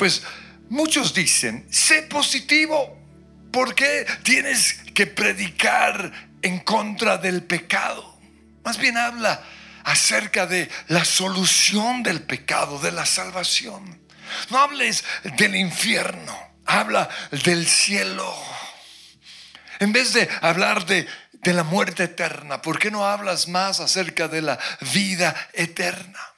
Pues muchos dicen, sé positivo. ¿Por qué tienes que predicar en contra del pecado? Más bien habla acerca de la solución del pecado, de la salvación. No hables del infierno, habla del cielo. En vez de hablar de, la muerte eterna, ¿por qué no hablas más acerca de la vida eterna?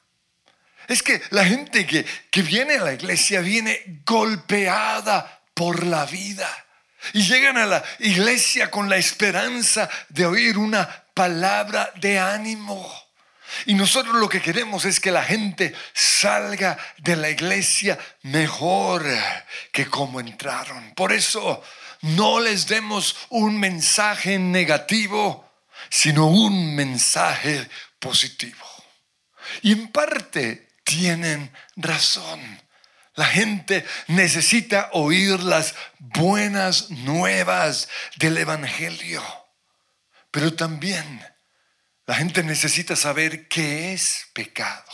Es que la gente que, que viene a la iglesia viene golpeada por la vida. Y llegan a la iglesia con la esperanza de oír una palabra de ánimo. Y nosotros lo que queremos es que la gente salga de la iglesia mejor que como entraron. Por eso no les demos un mensaje negativo, sino un mensaje positivo. Y en parte tienen razón. La gente necesita oír las buenas nuevas del Evangelio. Pero también la gente necesita saber qué es pecado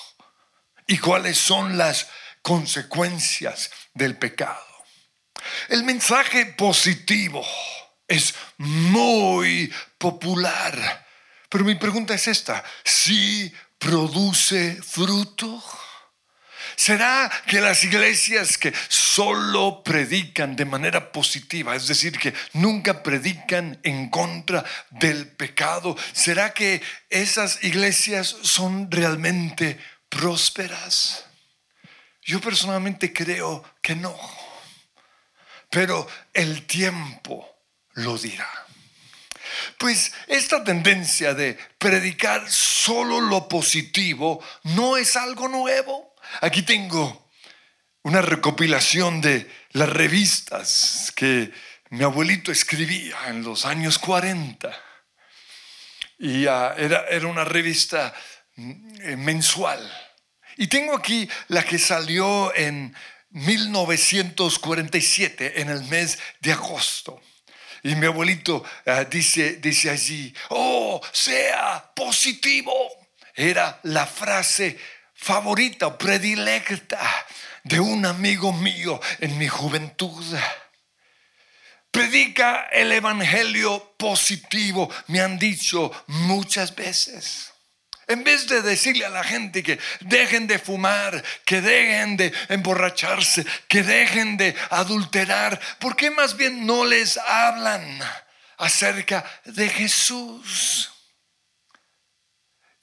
y cuáles son las consecuencias del pecado. El mensaje positivo es muy popular, pero mi pregunta es esta, ¿si produce fruto? ¿Será que las iglesias que solo predican de manera positiva, es decir, que nunca predican en contra del pecado, ¿será que esas iglesias son realmente prósperas? Yo personalmente creo que no, pero el tiempo lo dirá. Pues esta tendencia de predicar solo lo positivo no es algo nuevo. Aquí tengo una recopilación de las revistas que mi abuelito escribía en los años 40. Y ah, era, era una revista mm, mensual. Y tengo aquí la que salió en 1947, en el mes de agosto. Y mi abuelito ah, dice, dice allí, oh, sea positivo. Era la frase favorita predilecta de un amigo mío en mi juventud. Predica el evangelio positivo, me han dicho muchas veces. En vez de decirle a la gente que dejen de fumar, que dejen de emborracharse, que dejen de adulterar, ¿por qué más bien no les hablan acerca de Jesús?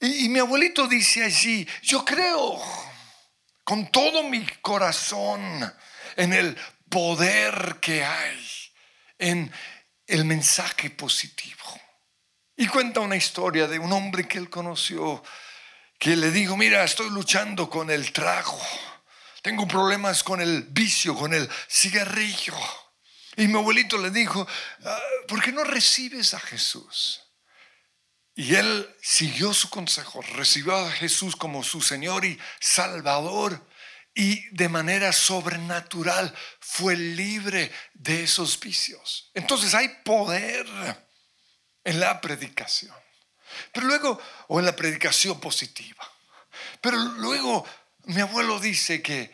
Y, mi abuelito dice allí, yo creo con todo mi corazón en el poder que hay, en el mensaje positivo. Y cuenta una historia de un hombre que él conoció, que le dijo, mira, estoy luchando con el trago, tengo problemas con el vicio, con el cigarrillo. Y mi abuelito le dijo, ah, ¿por qué no recibes a Jesús? Y él siguió su consejo, recibió a Jesús como su Señor y Salvador y de manera sobrenatural fue libre de esos vicios. Entonces hay poder en la predicación. Pero luego, o en la predicación positiva. Pero luego mi abuelo dice que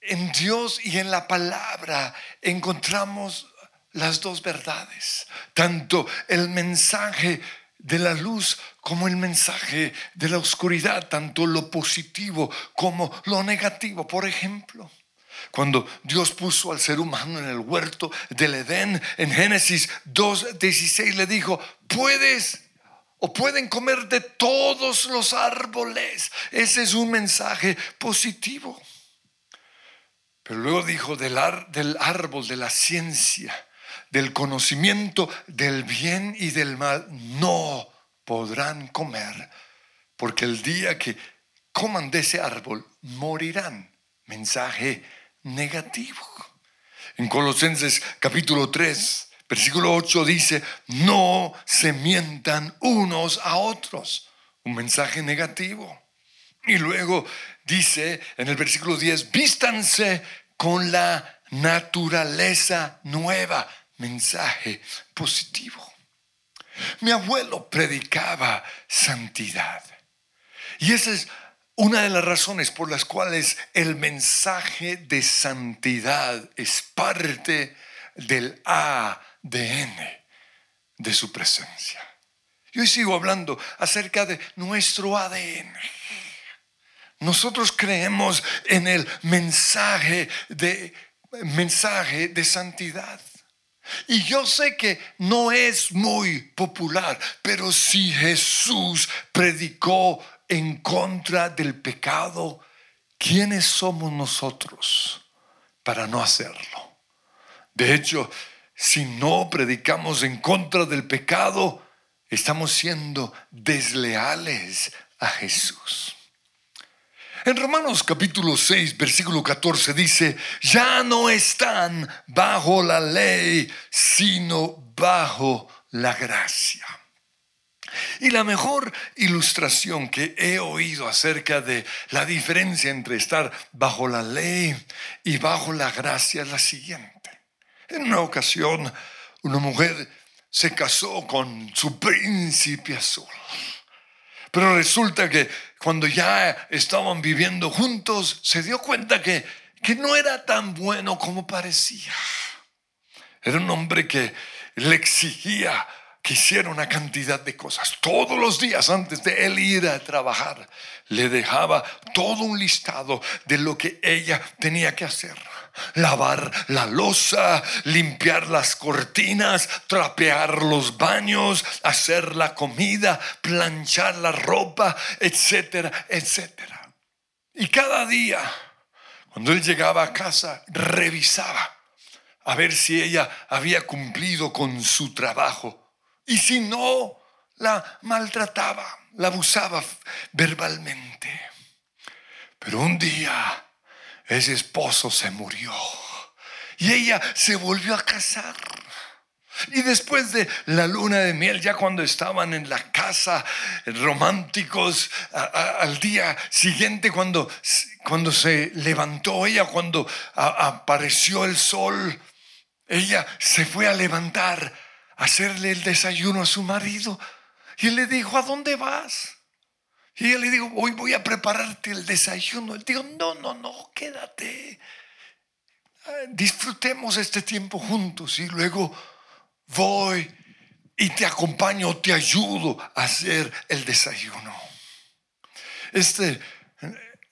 en Dios y en la palabra encontramos las dos verdades. Tanto el mensaje de la luz como el mensaje de la oscuridad, tanto lo positivo como lo negativo. Por ejemplo, cuando Dios puso al ser humano en el huerto del Edén, en Génesis 2.16 le dijo, puedes o pueden comer de todos los árboles. Ese es un mensaje positivo. Pero luego dijo del, del árbol de la ciencia del conocimiento del bien y del mal, no podrán comer, porque el día que coman de ese árbol, morirán. Mensaje negativo. En Colosenses capítulo 3, versículo 8 dice, no se mientan unos a otros. Un mensaje negativo. Y luego dice en el versículo 10, vístanse con la naturaleza nueva mensaje positivo. Mi abuelo predicaba santidad. Y ese es una de las razones por las cuales el mensaje de santidad es parte del ADN de su presencia. Yo sigo hablando acerca de nuestro ADN. Nosotros creemos en el mensaje de mensaje de santidad. Y yo sé que no es muy popular, pero si Jesús predicó en contra del pecado, ¿quiénes somos nosotros para no hacerlo? De hecho, si no predicamos en contra del pecado, estamos siendo desleales a Jesús. En Romanos capítulo 6, versículo 14 dice, ya no están bajo la ley, sino bajo la gracia. Y la mejor ilustración que he oído acerca de la diferencia entre estar bajo la ley y bajo la gracia es la siguiente. En una ocasión, una mujer se casó con su príncipe azul. Pero resulta que cuando ya estaban viviendo juntos, se dio cuenta que, que no era tan bueno como parecía. Era un hombre que le exigía que hiciera una cantidad de cosas. Todos los días antes de él ir a trabajar, le dejaba todo un listado de lo que ella tenía que hacer. Lavar la losa, limpiar las cortinas, trapear los baños, hacer la comida, planchar la ropa, etcétera, etcétera. Y cada día, cuando él llegaba a casa, revisaba a ver si ella había cumplido con su trabajo y si no, la maltrataba, la abusaba verbalmente. Pero un día ese esposo se murió y ella se volvió a casar. Y después de la luna de miel, ya cuando estaban en la casa románticos, al día siguiente, cuando, cuando se levantó ella, cuando apareció el sol, ella se fue a levantar hacerle el desayuno a su marido. Y él le dijo, ¿a dónde vas? Y él le dijo, hoy voy a prepararte el desayuno. Él dijo, no, no, no, quédate. Ah, disfrutemos este tiempo juntos y luego voy y te acompaño, te ayudo a hacer el desayuno. Este,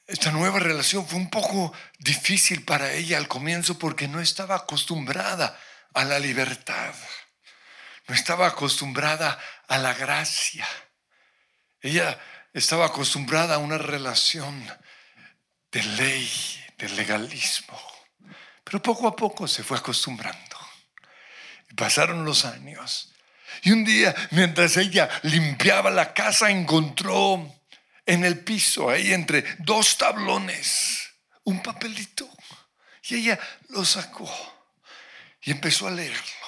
esta nueva relación fue un poco difícil para ella al comienzo porque no estaba acostumbrada a la libertad no estaba acostumbrada a la gracia. Ella estaba acostumbrada a una relación de ley, de legalismo. Pero poco a poco se fue acostumbrando. Y pasaron los años. Y un día, mientras ella limpiaba la casa, encontró en el piso, ahí entre dos tablones, un papelito. Y ella lo sacó y empezó a leerlo.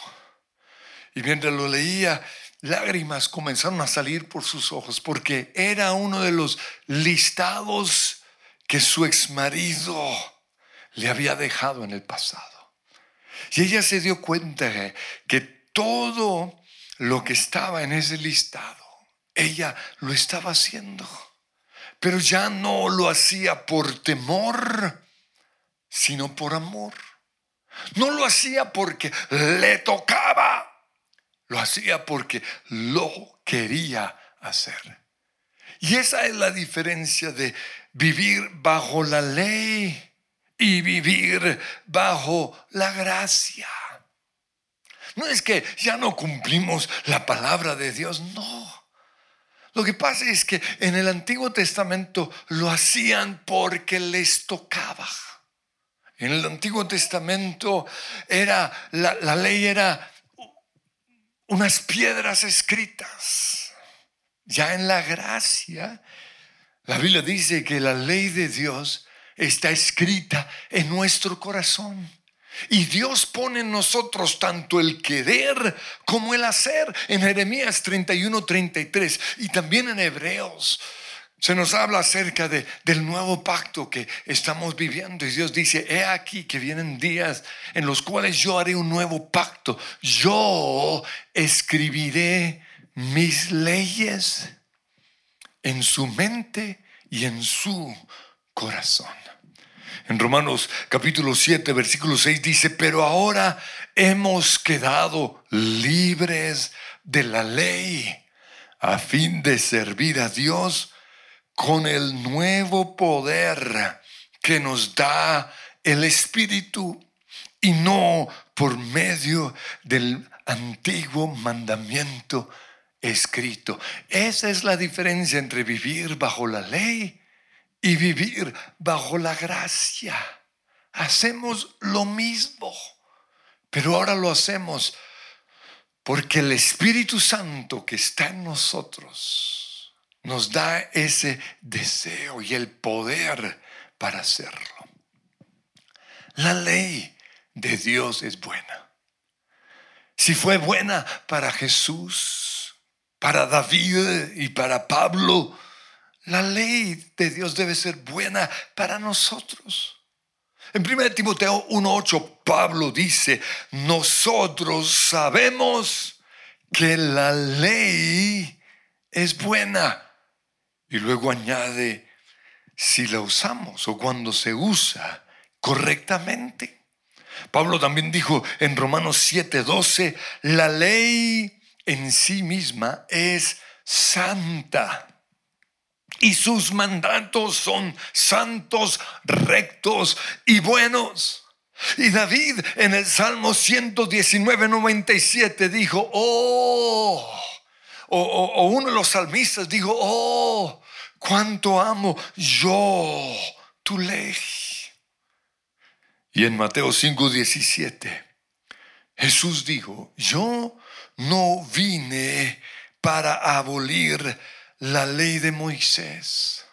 Y mientras lo leía, lágrimas comenzaron a salir por sus ojos porque era uno de los listados que su ex marido le había dejado en el pasado. Y ella se dio cuenta que todo lo que estaba en ese listado, ella lo estaba haciendo. Pero ya no lo hacía por temor, sino por amor. No lo hacía porque le tocaba lo hacía porque lo quería hacer. Y esa es la diferencia de vivir bajo la ley y vivir bajo la gracia. No es que ya no cumplimos la palabra de Dios, no. Lo que pasa es que en el Antiguo Testamento lo hacían porque les tocaba. En el Antiguo Testamento era la, la ley era unas piedras escritas. Ya en la gracia, la Biblia dice que la ley de Dios está escrita en nuestro corazón. Y Dios pone en nosotros tanto el querer como el hacer. En Jeremías 31, 33 y también en Hebreos se nos habla acerca de, del nuevo pacto que estamos viviendo y Dios dice, he aquí que vienen días en los cuales yo haré un nuevo pacto. Yo escribiré mis leyes en su mente y en su corazón. En Romanos capítulo 7, versículo 6 dice, pero ahora hemos quedado libres de la ley a fin de servir a Dios con el nuevo poder que nos da el Espíritu y no por medio del antiguo mandamiento escrito. Esa es la diferencia entre vivir bajo la ley y vivir bajo la gracia. Hacemos lo mismo, pero ahora lo hacemos porque el Espíritu Santo que está en nosotros nos da ese deseo y el poder para hacerlo. La ley de Dios es buena. Si fue buena para Jesús, para David y para Pablo, la ley de Dios debe ser buena para nosotros. En 1 Timoteo 1.8 Pablo dice, nosotros sabemos que la ley es buena. Y luego añade, si la usamos o cuando se usa correctamente. Pablo también dijo en Romanos 7:12, la ley en sí misma es santa y sus mandatos son santos, rectos y buenos. Y David en el Salmo 119, 97 dijo, oh, o, uno de los salmistas dijo, oh, cuánto amo yo tu ley. Y en Mateo 5, 17, Jesús dijo, yo no vine para abolir la ley de Moisés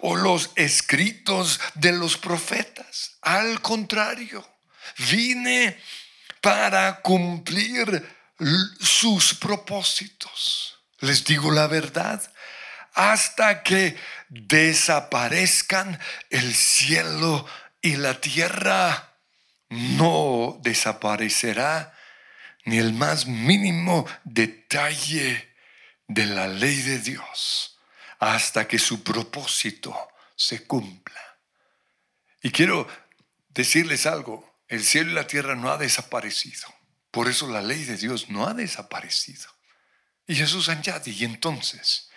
o los escritos de los profetas. Al contrario, vine para cumplir sus propósitos. Les digo la verdad, hasta que desaparezcan el cielo y la tierra, no desaparecerá ni el más mínimo detalle de la ley de Dios hasta que su propósito se cumpla. Y quiero decirles algo, el cielo y la tierra no ha desaparecido. Por eso la ley de Dios no ha desaparecido. Y Jesús añade, y entonces,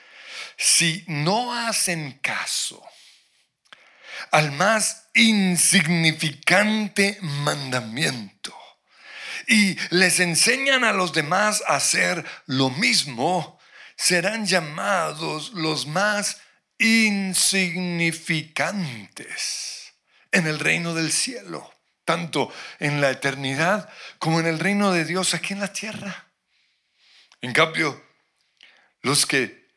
si no hacen caso al más insignificante mandamiento y les enseñan a los demás a hacer lo mismo, serán llamados los más insignificantes en el reino del cielo, tanto en la eternidad como en el reino de Dios aquí en la tierra. En cambio, los que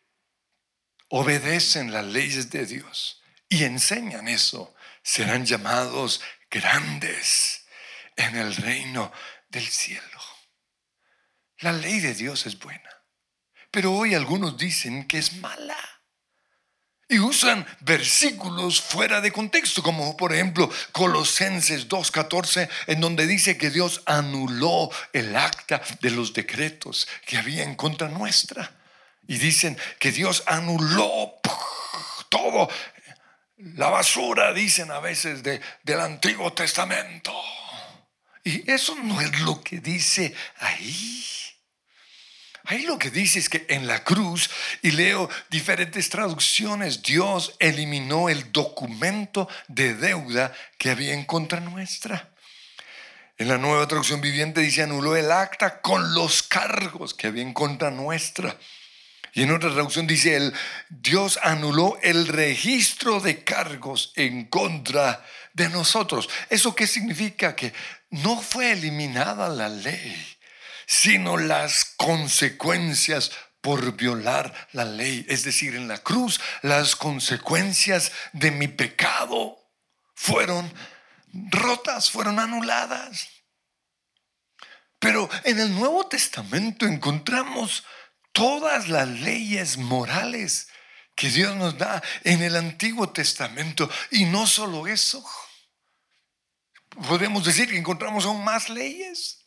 obedecen las leyes de Dios y enseñan eso, serán llamados grandes en el reino del cielo. La ley de Dios es buena. Pero hoy algunos dicen que es mala. Y usan versículos fuera de contexto, como por ejemplo Colosenses 2.14, en donde dice que Dios anuló el acta de los decretos que había en contra nuestra. Y dicen que Dios anuló todo, la basura, dicen a veces, de, del Antiguo Testamento. Y eso no es lo que dice ahí. Ahí lo que dice es que en la cruz, y leo diferentes traducciones, Dios eliminó el documento de deuda que había en contra nuestra. En la nueva traducción viviente dice anuló el acta con los cargos que había en contra nuestra. Y en otra traducción dice el Dios anuló el registro de cargos en contra de nosotros. ¿Eso qué significa? Que no fue eliminada la ley sino las consecuencias por violar la ley. Es decir, en la cruz las consecuencias de mi pecado fueron rotas, fueron anuladas. Pero en el Nuevo Testamento encontramos todas las leyes morales que Dios nos da en el Antiguo Testamento. Y no solo eso, podemos decir que encontramos aún más leyes.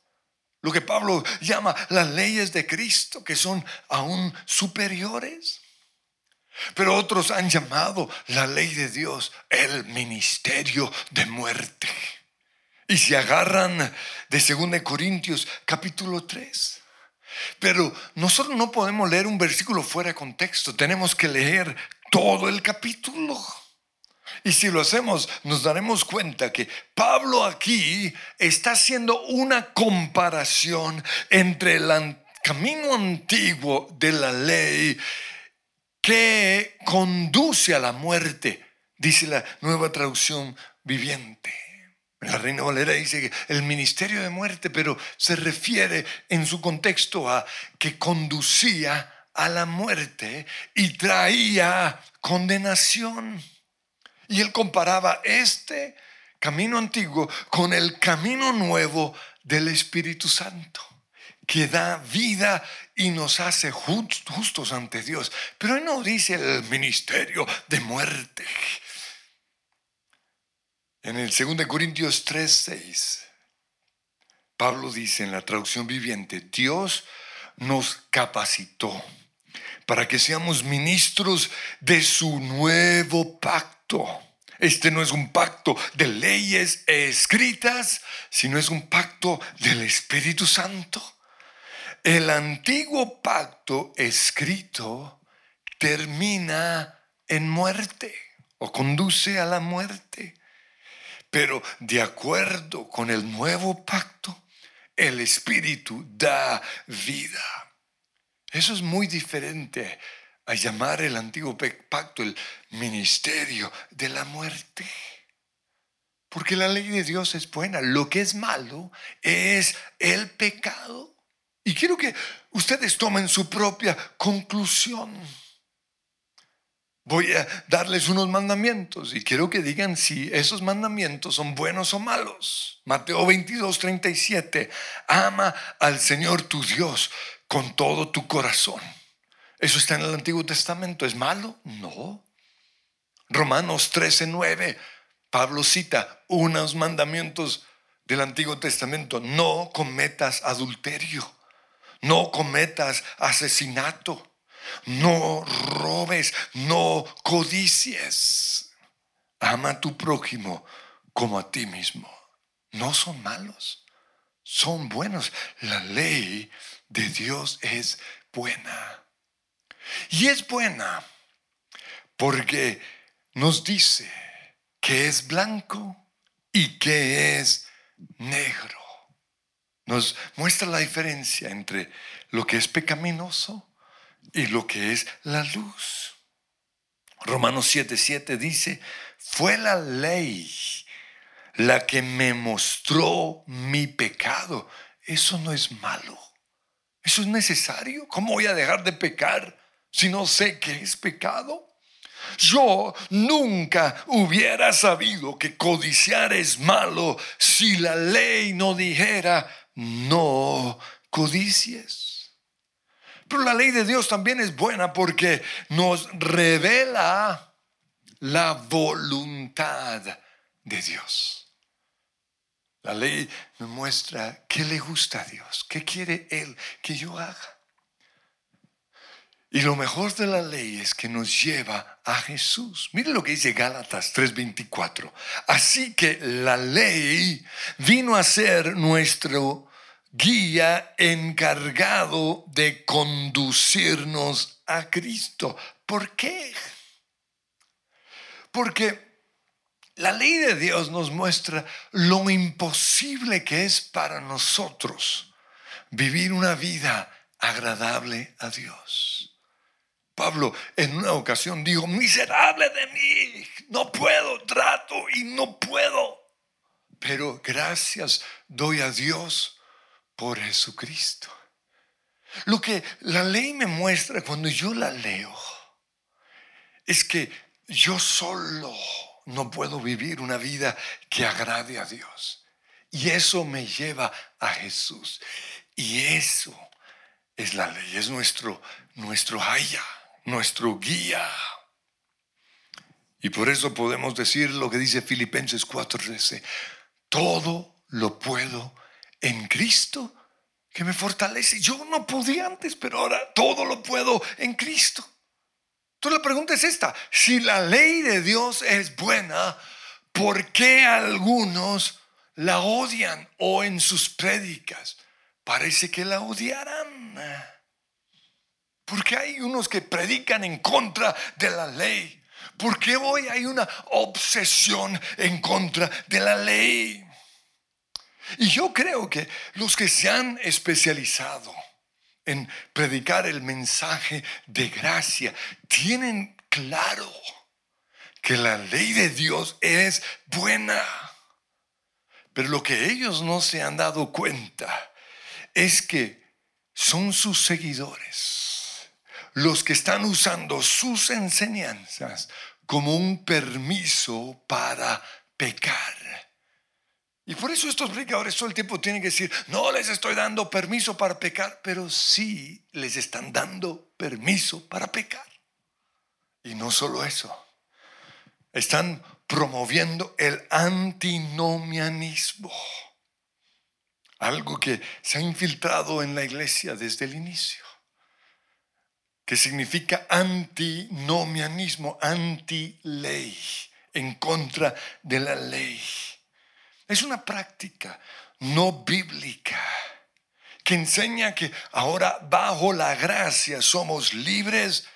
Lo que Pablo llama las leyes de Cristo, que son aún superiores. Pero otros han llamado la ley de Dios el ministerio de muerte. Y se agarran de 2 Corintios capítulo 3. Pero nosotros no podemos leer un versículo fuera de contexto, tenemos que leer todo el capítulo. Y si lo hacemos, nos daremos cuenta que Pablo aquí está haciendo una comparación entre el camino antiguo de la ley que conduce a la muerte, dice la nueva traducción viviente. La Reina Valera dice que el ministerio de muerte, pero se refiere en su contexto a que conducía a la muerte y traía condenación. Y él comparaba este camino antiguo con el camino nuevo del Espíritu Santo, que da vida y nos hace justos ante Dios. Pero él no dice el ministerio de muerte. En el 2 Corintios 3, 6, Pablo dice en la traducción viviente, Dios nos capacitó para que seamos ministros de su nuevo pacto. Este no es un pacto de leyes escritas, sino es un pacto del Espíritu Santo. El antiguo pacto escrito termina en muerte o conduce a la muerte. Pero de acuerdo con el nuevo pacto, el Espíritu da vida. Eso es muy diferente a llamar el antiguo pacto el ministerio de la muerte. Porque la ley de Dios es buena. Lo que es malo es el pecado. Y quiero que ustedes tomen su propia conclusión voy a darles unos mandamientos y quiero que digan si esos mandamientos son buenos o malos. Mateo 22, 37. Ama al Señor tu Dios con todo tu corazón. ¿Eso está en el Antiguo Testamento? ¿Es malo? No. Romanos 13, 9. Pablo cita unos mandamientos del Antiguo Testamento. No cometas adulterio. No cometas asesinato no robes, no codicies. Ama a tu prójimo como a ti mismo. No son malos, son buenos. La ley de Dios es buena. Y es buena porque nos dice que es blanco y que es negro. Nos muestra la diferencia entre lo que es pecaminoso y lo que es la luz. Romanos 7:7 dice, fue la ley la que me mostró mi pecado. Eso no es malo. Eso es necesario. ¿Cómo voy a dejar de pecar si no sé qué es pecado? Yo nunca hubiera sabido que codiciar es malo si la ley no dijera no codicies. Pero la ley de Dios también es buena porque nos revela la voluntad de Dios. La ley me muestra qué le gusta a Dios, qué quiere Él que yo haga. Y lo mejor de la ley es que nos lleva a Jesús. Mire lo que dice Gálatas 3:24. Así que la ley vino a ser nuestro guía encargado de conducirnos a Cristo. ¿Por qué? Porque la ley de Dios nos muestra lo imposible que es para nosotros vivir una vida agradable a Dios. Pablo en una ocasión dijo, miserable de mí, no puedo, trato y no puedo. Pero gracias doy a Dios por Jesucristo. Lo que la ley me muestra cuando yo la leo es que yo solo no puedo vivir una vida que agrade a Dios. Y eso me lleva a Jesús. Y eso es la ley, es nuestro, nuestro haya, nuestro guía. Y por eso podemos decir lo que dice Filipenses 4:13. Todo lo puedo en Cristo que me fortalece. Yo no podía antes, pero ahora todo lo puedo en Cristo. Entonces la pregunta es esta, si la ley de Dios es buena, ¿por qué algunos la odian o en sus prédicas parece que la odiaran? Porque hay unos que predican en contra de la ley. Porque hoy hay una obsesión en contra de la ley. Y yo creo que los que se han especializado en predicar el mensaje de gracia tienen claro que la ley de Dios es buena. Pero lo que ellos no se han dado cuenta es que son sus seguidores los que están usando sus enseñanzas como un permiso para pecar. Y por eso estos predicadores todo el tiempo tienen que decir, no les estoy dando permiso para pecar, pero sí les están dando permiso para pecar. Y no solo eso, están promoviendo el antinomianismo, algo que se ha infiltrado en la iglesia desde el inicio, que significa antinomianismo, anti-ley, en contra de la ley. Es una práctica no bíblica que enseña que ahora bajo la gracia somos libres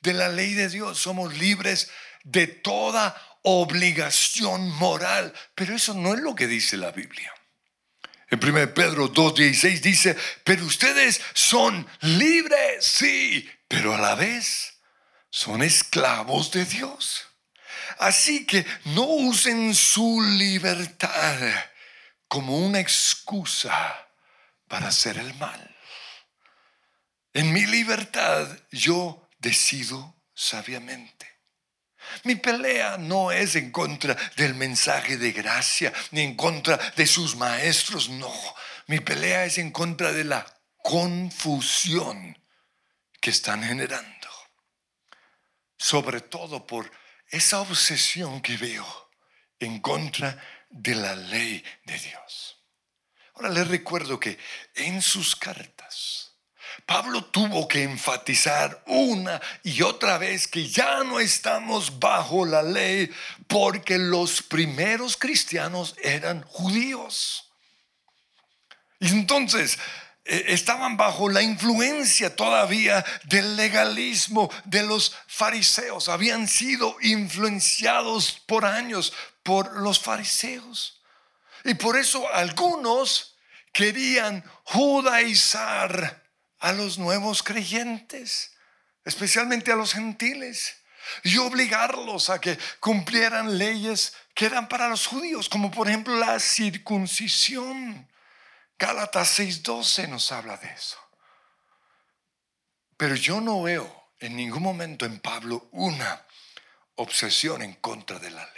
de la ley de Dios, somos libres de toda obligación moral. Pero eso no es lo que dice la Biblia. En 1 Pedro 2.16 dice, pero ustedes son libres, sí, pero a la vez son esclavos de Dios. Así que no usen su libertad como una excusa para hacer el mal. En mi libertad yo decido sabiamente. Mi pelea no es en contra del mensaje de gracia, ni en contra de sus maestros, no. Mi pelea es en contra de la confusión que están generando. Sobre todo por esa obsesión que veo en contra de la ley de Dios. Ahora les recuerdo que en sus cartas, Pablo tuvo que enfatizar una y otra vez que ya no estamos bajo la ley porque los primeros cristianos eran judíos. Y entonces estaban bajo la influencia todavía del legalismo de los fariseos. Habían sido influenciados por años por los fariseos. Y por eso algunos querían judaizar a los nuevos creyentes, especialmente a los gentiles, y obligarlos a que cumplieran leyes que eran para los judíos, como por ejemplo la circuncisión. Gálatas 6:12 nos habla de eso. Pero yo no veo en ningún momento en Pablo una obsesión en contra de la ley.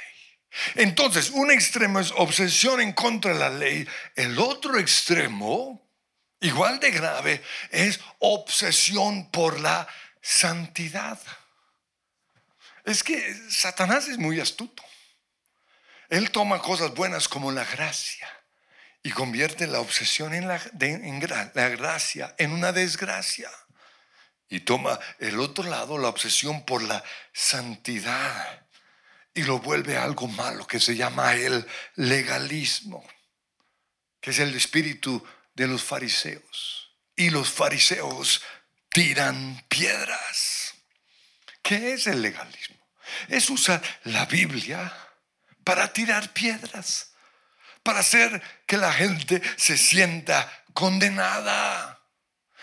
Entonces, un extremo es obsesión en contra de la ley, el otro extremo, igual de grave, es obsesión por la santidad. Es que Satanás es muy astuto. Él toma cosas buenas como la gracia y convierte la obsesión en la, gracia en una desgracia. Y toma el otro lado, la obsesión por la santidad, y lo vuelve algo malo que se llama el legalismo, que es el espíritu de los fariseos. Y los fariseos tiran piedras. ¿Qué es el legalismo? Es usar la Biblia para tirar piedras para hacer que la gente se sienta condenada.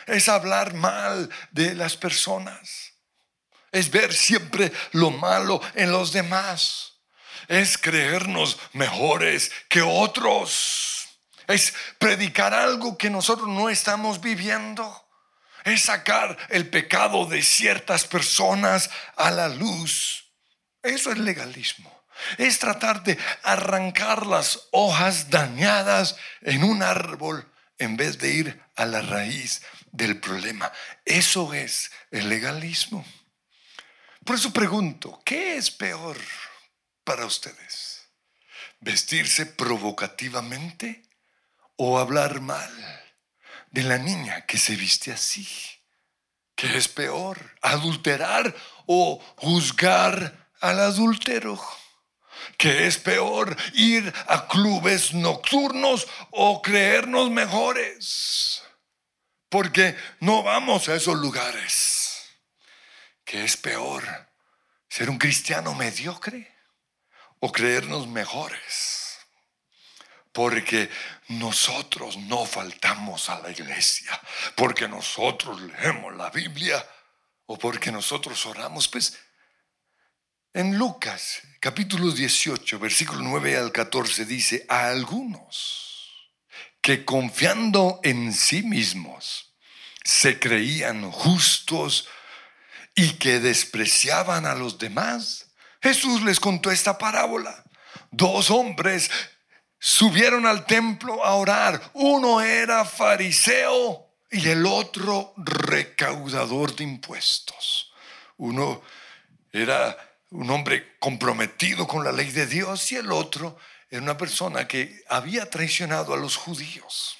Es hablar mal de las personas. Es ver siempre lo malo en los demás. Es creernos mejores que otros. Es predicar algo que nosotros no estamos viviendo. Es sacar el pecado de ciertas personas a la luz. Eso es legalismo es tratar de arrancar las hojas dañadas en un árbol en vez de ir a la raíz del problema. Eso es el legalismo. Por eso pregunto, ¿qué es peor para ustedes? ¿Vestirse provocativamente o hablar mal de la niña que se viste así? ¿Qué es peor? ¿Adulterar o juzgar al adúltero? ¿Qué es peor? ¿Ir a clubes nocturnos o creernos mejores? Porque no vamos a esos lugares. ¿Qué es peor? ¿Ser un cristiano mediocre o creernos mejores? Porque nosotros no faltamos a la iglesia, porque nosotros leemos la Biblia o porque nosotros oramos. Pues en Lucas capítulo 18, versículo 9 al 14 dice, a algunos que confiando en sí mismos se creían justos y que despreciaban a los demás, Jesús les contó esta parábola. Dos hombres subieron al templo a orar. Uno era fariseo y el otro recaudador de impuestos. Uno era un hombre comprometido con la ley de Dios y el otro era una persona que había traicionado a los judíos.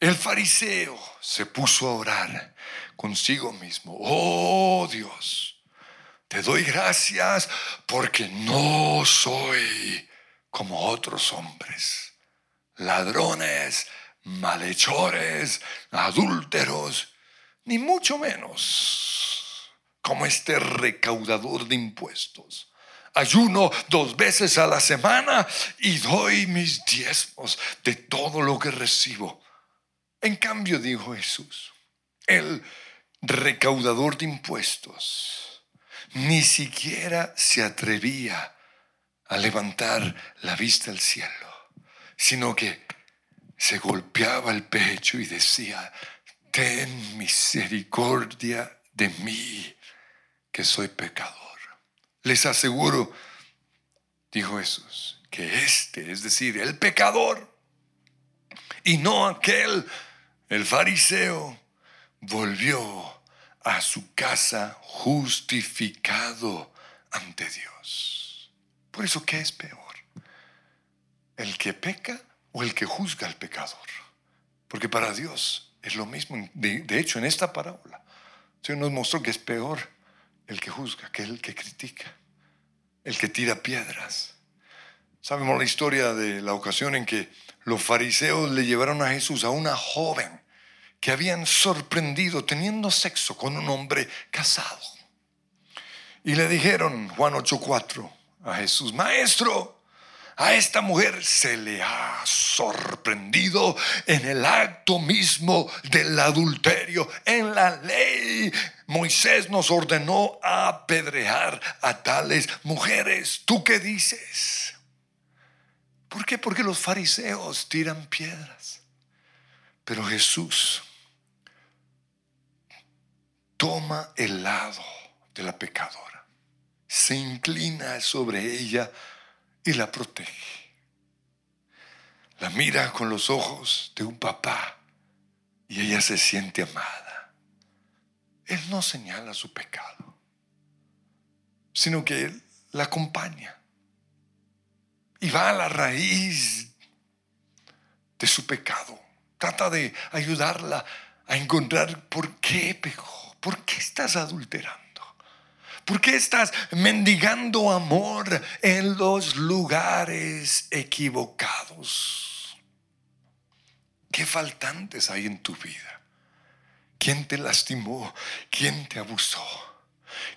El fariseo se puso a orar consigo mismo. Oh Dios, te doy gracias porque no soy como otros hombres, ladrones, malhechores, adúlteros, ni mucho menos como este recaudador de impuestos. Ayuno dos veces a la semana y doy mis diezmos de todo lo que recibo. En cambio, dijo Jesús, el recaudador de impuestos ni siquiera se atrevía a levantar la vista al cielo, sino que se golpeaba el pecho y decía, ten misericordia de mí, que soy pecador. Les aseguro, dijo Jesús, que este, es decir, el pecador, y no aquel, el fariseo, volvió a su casa justificado ante Dios. Por eso, ¿qué es peor? ¿El que peca o el que juzga al pecador? Porque para Dios es lo mismo. De, hecho, en esta parábola, Señor nos mostró que es peor el que juzga que el que critica, el que tira piedras. Sabemos la historia de la ocasión en que los fariseos le llevaron a Jesús a una joven que habían sorprendido teniendo sexo con un hombre casado. Y le dijeron, Juan 8:4, a Jesús, maestro, a esta mujer se le ha sorprendido en el acto mismo del adulterio. En la ley, Moisés nos ordenó apedrear a tales mujeres. ¿Tú qué dices? ¿Por qué? Porque los fariseos tiran piedras. Pero Jesús toma el lado de la pecadora se inclina sobre ella y la protege. La mira con los ojos de un papá y ella se siente amada. Él no señala su pecado, sino que él la acompaña y va a la raíz de su pecado. Trata de ayudarla a encontrar por qué pecó, por qué estás adulterando. ¿Por qué estás mendigando amor en los lugares equivocados? ¿Qué faltantes hay en tu vida? ¿Quién te lastimó? ¿Quién te abusó?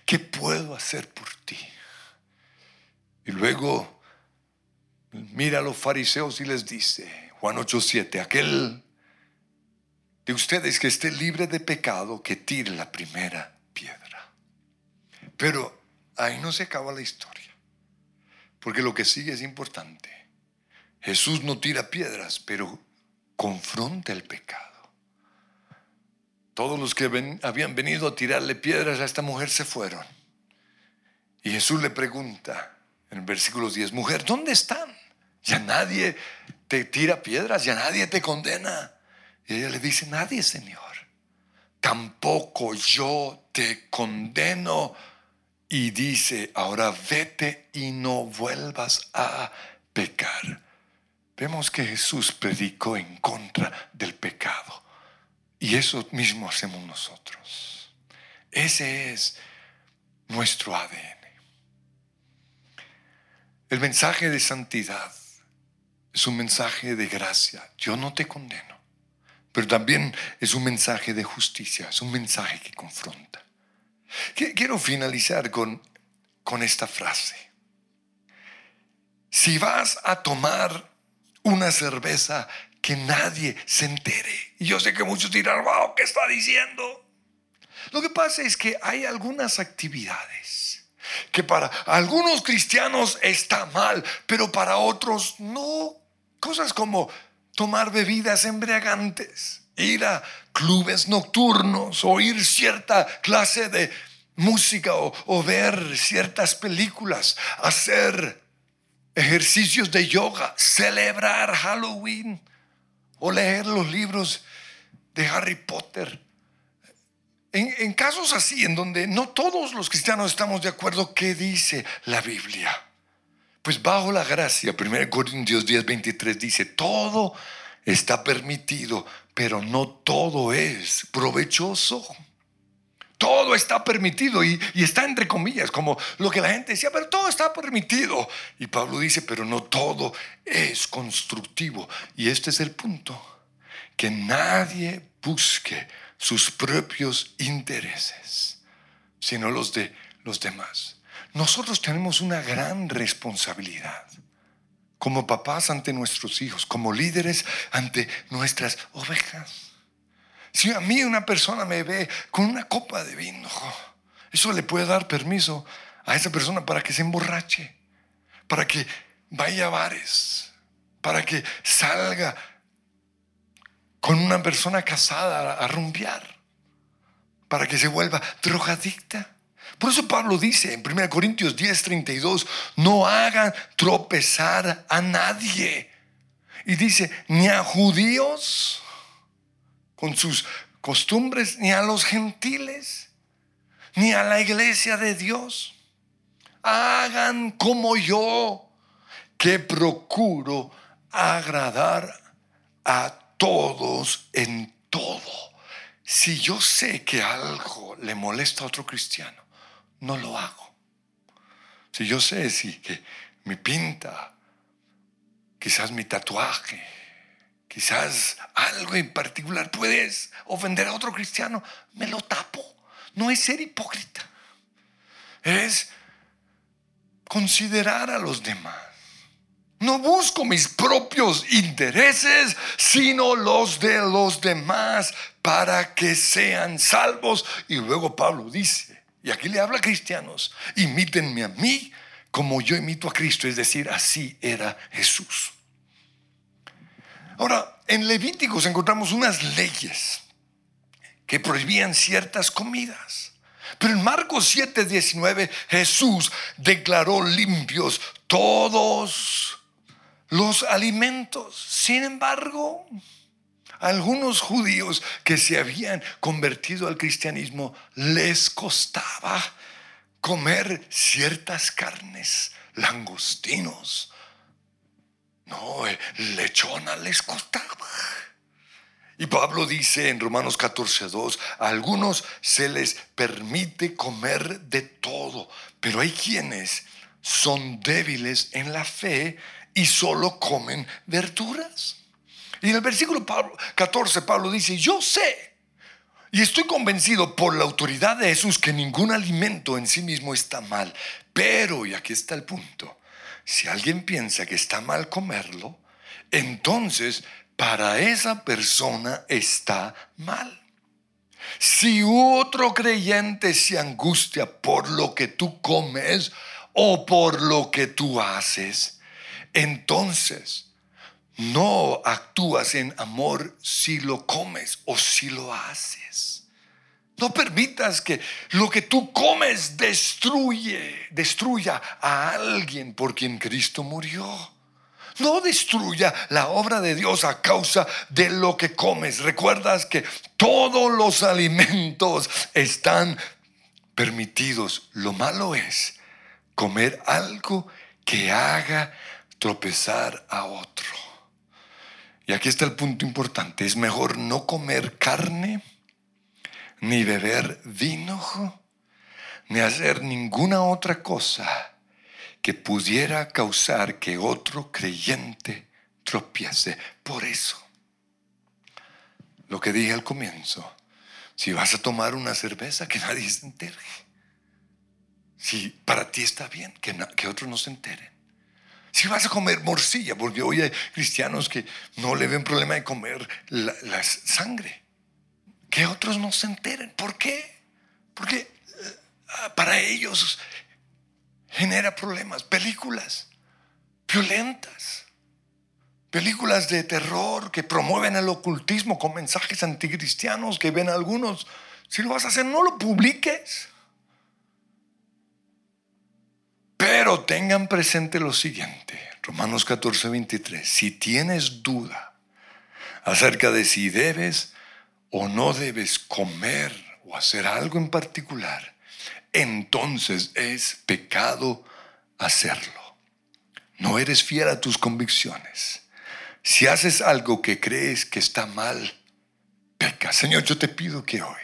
¿Qué puedo hacer por ti? Y luego mira a los fariseos y les dice, Juan 8:7, aquel de ustedes que esté libre de pecado, que tire la primera. Pero ahí no se acaba la historia, porque lo que sigue es importante. Jesús no tira piedras, pero confronta el pecado. Todos los que habían venido a tirarle piedras a esta mujer se fueron. Y Jesús le pregunta en el versículo 10, mujer, ¿dónde están? Ya nadie te tira piedras, ya nadie te condena. Y ella le dice, nadie, Señor. Tampoco yo te condeno y dice, ahora vete y no vuelvas a pecar. Vemos que Jesús predicó en contra del pecado y eso mismo hacemos nosotros. Ese es nuestro ADN. El mensaje de santidad es un mensaje de gracia. Yo no te condeno, pero también es un mensaje de justicia, es un mensaje que confronta. Quiero finalizar con, con esta frase. Si vas a tomar una cerveza, que nadie se entere. Y yo sé que muchos dirán, wow, ¿qué está diciendo? Lo que pasa es que hay algunas actividades que para algunos cristianos está mal, pero para otros no. Cosas como tomar bebidas embriagantes, ir a clubes nocturnos, oír cierta clase de música o, ver ciertas películas, hacer ejercicios de yoga, celebrar Halloween o leer los libros de Harry Potter. En, casos así, en donde no todos los cristianos estamos de acuerdo, ¿qué dice la Biblia? Pues bajo la gracia, 1 Corintios 10, 23 dice, todo está permitido, pero no todo es provechoso. Todo está permitido y, está entre comillas, como lo que la gente decía, pero todo está permitido. Y Pablo dice, pero no todo es constructivo. Y este es el punto, que nadie busque sus propios intereses, sino los de los demás. Nosotros tenemos una gran responsabilidad como papás ante nuestros hijos, como líderes ante nuestras ovejas. Si a mí una persona me ve con una copa de vino, eso le puede dar permiso a esa persona para que se emborrache, para que vaya a bares, para que salga con una persona casada a rumbear para que se vuelva drogadicta. Por eso Pablo dice en 1 Corintios 10, 32, no hagan tropezar a nadie. Y dice, ni a judíos con sus costumbres, ni a los gentiles, ni a la iglesia de Dios. Hagan como yo, que procuro agradar a todos en todo. Si yo sé que algo le molesta a otro cristiano, no lo hago. Si yo sé si mi pinta, quizás mi tatuaje, quizás algo en particular puedes ofender a otro cristiano, me lo tapo. No es ser hipócrita. Es considerar a los demás. No busco mis propios intereses, sino los de los demás para que sean salvos. Y luego Pablo dice, y aquí le habla a cristianos, imítenme a mí como yo imito a Cristo, es decir, así era Jesús. Ahora, en Levíticos encontramos unas leyes que prohibían ciertas comidas. Pero en Marcos 7:19 Jesús declaró limpios todos los alimentos. Sin embargo, algunos judíos que se habían convertido al cristianismo les costaba comer ciertas carnes, langostinos. No, eh, lechona les costaba. Y Pablo dice en Romanos 14:2, a algunos se les permite comer de todo, pero hay quienes son débiles en la fe y solo comen verduras. Y en el versículo 14 Pablo dice, yo sé y estoy convencido por la autoridad de Jesús que ningún alimento en sí mismo está mal. Pero, y aquí está el punto, si alguien piensa que está mal comerlo, entonces para esa persona está mal. Si otro creyente se angustia por lo que tú comes o por lo que tú haces, entonces no actúas en amor si lo comes o si lo haces. No permitas que lo que tú comes destruye, destruya a alguien por quien Cristo murió. No destruya la obra de Dios a causa de lo que comes. Recuerdas que todos los alimentos están permitidos. Lo malo es comer algo que haga tropezar a otro. Y aquí está el punto importante. Es mejor no comer carne, ni beber vino, ni hacer ninguna otra cosa que pudiera causar que otro creyente tropiece. Por eso, lo que dije al comienzo, si vas a tomar una cerveza, que nadie se entere. Si para ti está bien, que, que otros no se enteren. Si vas a comer morcilla, porque hoy hay cristianos que no le ven problema de comer la, sangre, que otros no se enteren. ¿Por qué? Porque eh, para ellos genera problemas. Películas violentas, películas de terror que promueven el ocultismo con mensajes anticristianos que ven algunos. Si lo vas a hacer, no lo publiques. Pero tengan presente lo siguiente, Romanos 14, 23, si tienes duda acerca de si debes o no debes comer o hacer algo en particular, entonces es pecado hacerlo. No eres fiel a tus convicciones. Si haces algo que crees que está mal, peca. Señor, yo te pido que hoy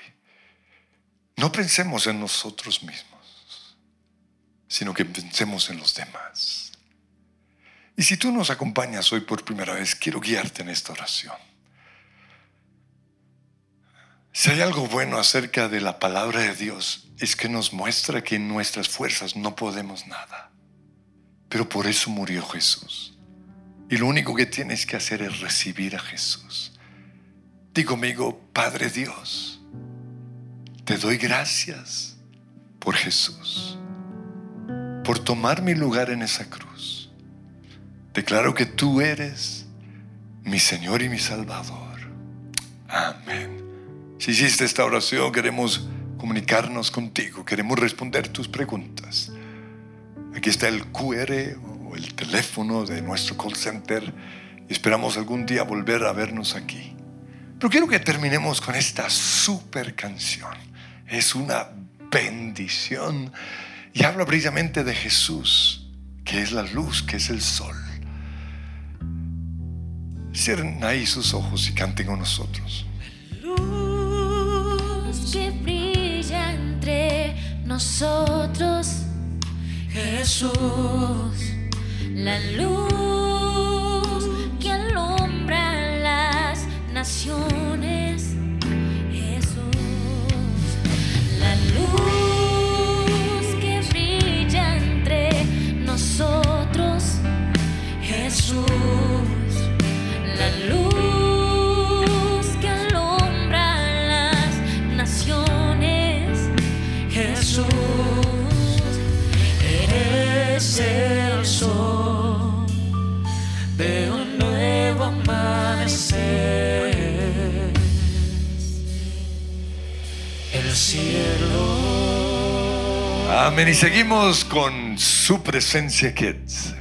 no pensemos en nosotros mismos sino que pensemos en los demás. Y si tú nos acompañas hoy por primera vez, quiero guiarte en esta oración. Si hay algo bueno acerca de la palabra de Dios, es que nos muestra que en nuestras fuerzas no podemos nada. Pero por eso murió Jesús. Y lo único que tienes que hacer es recibir a Jesús. Digo conmigo, Padre Dios, te doy gracias por Jesús por tomar mi lugar en esa cruz. Declaro que tú eres mi Señor y mi Salvador. Amén. Si hiciste esta oración, queremos comunicarnos contigo, queremos responder tus preguntas. Aquí está el QR o el teléfono de nuestro call center esperamos algún día volver a vernos aquí. Pero quiero que terminemos con esta super canción. Es una bendición y habla precisamente de Jesús, que es la luz, que es el sol. Cierren ahí sus ojos y canten con nosotros. Luz que brilla entre nosotros, Jesús, la luz que alumbra las naciones, Jesús, la luz. Amén. Y seguimos con su presencia, kids.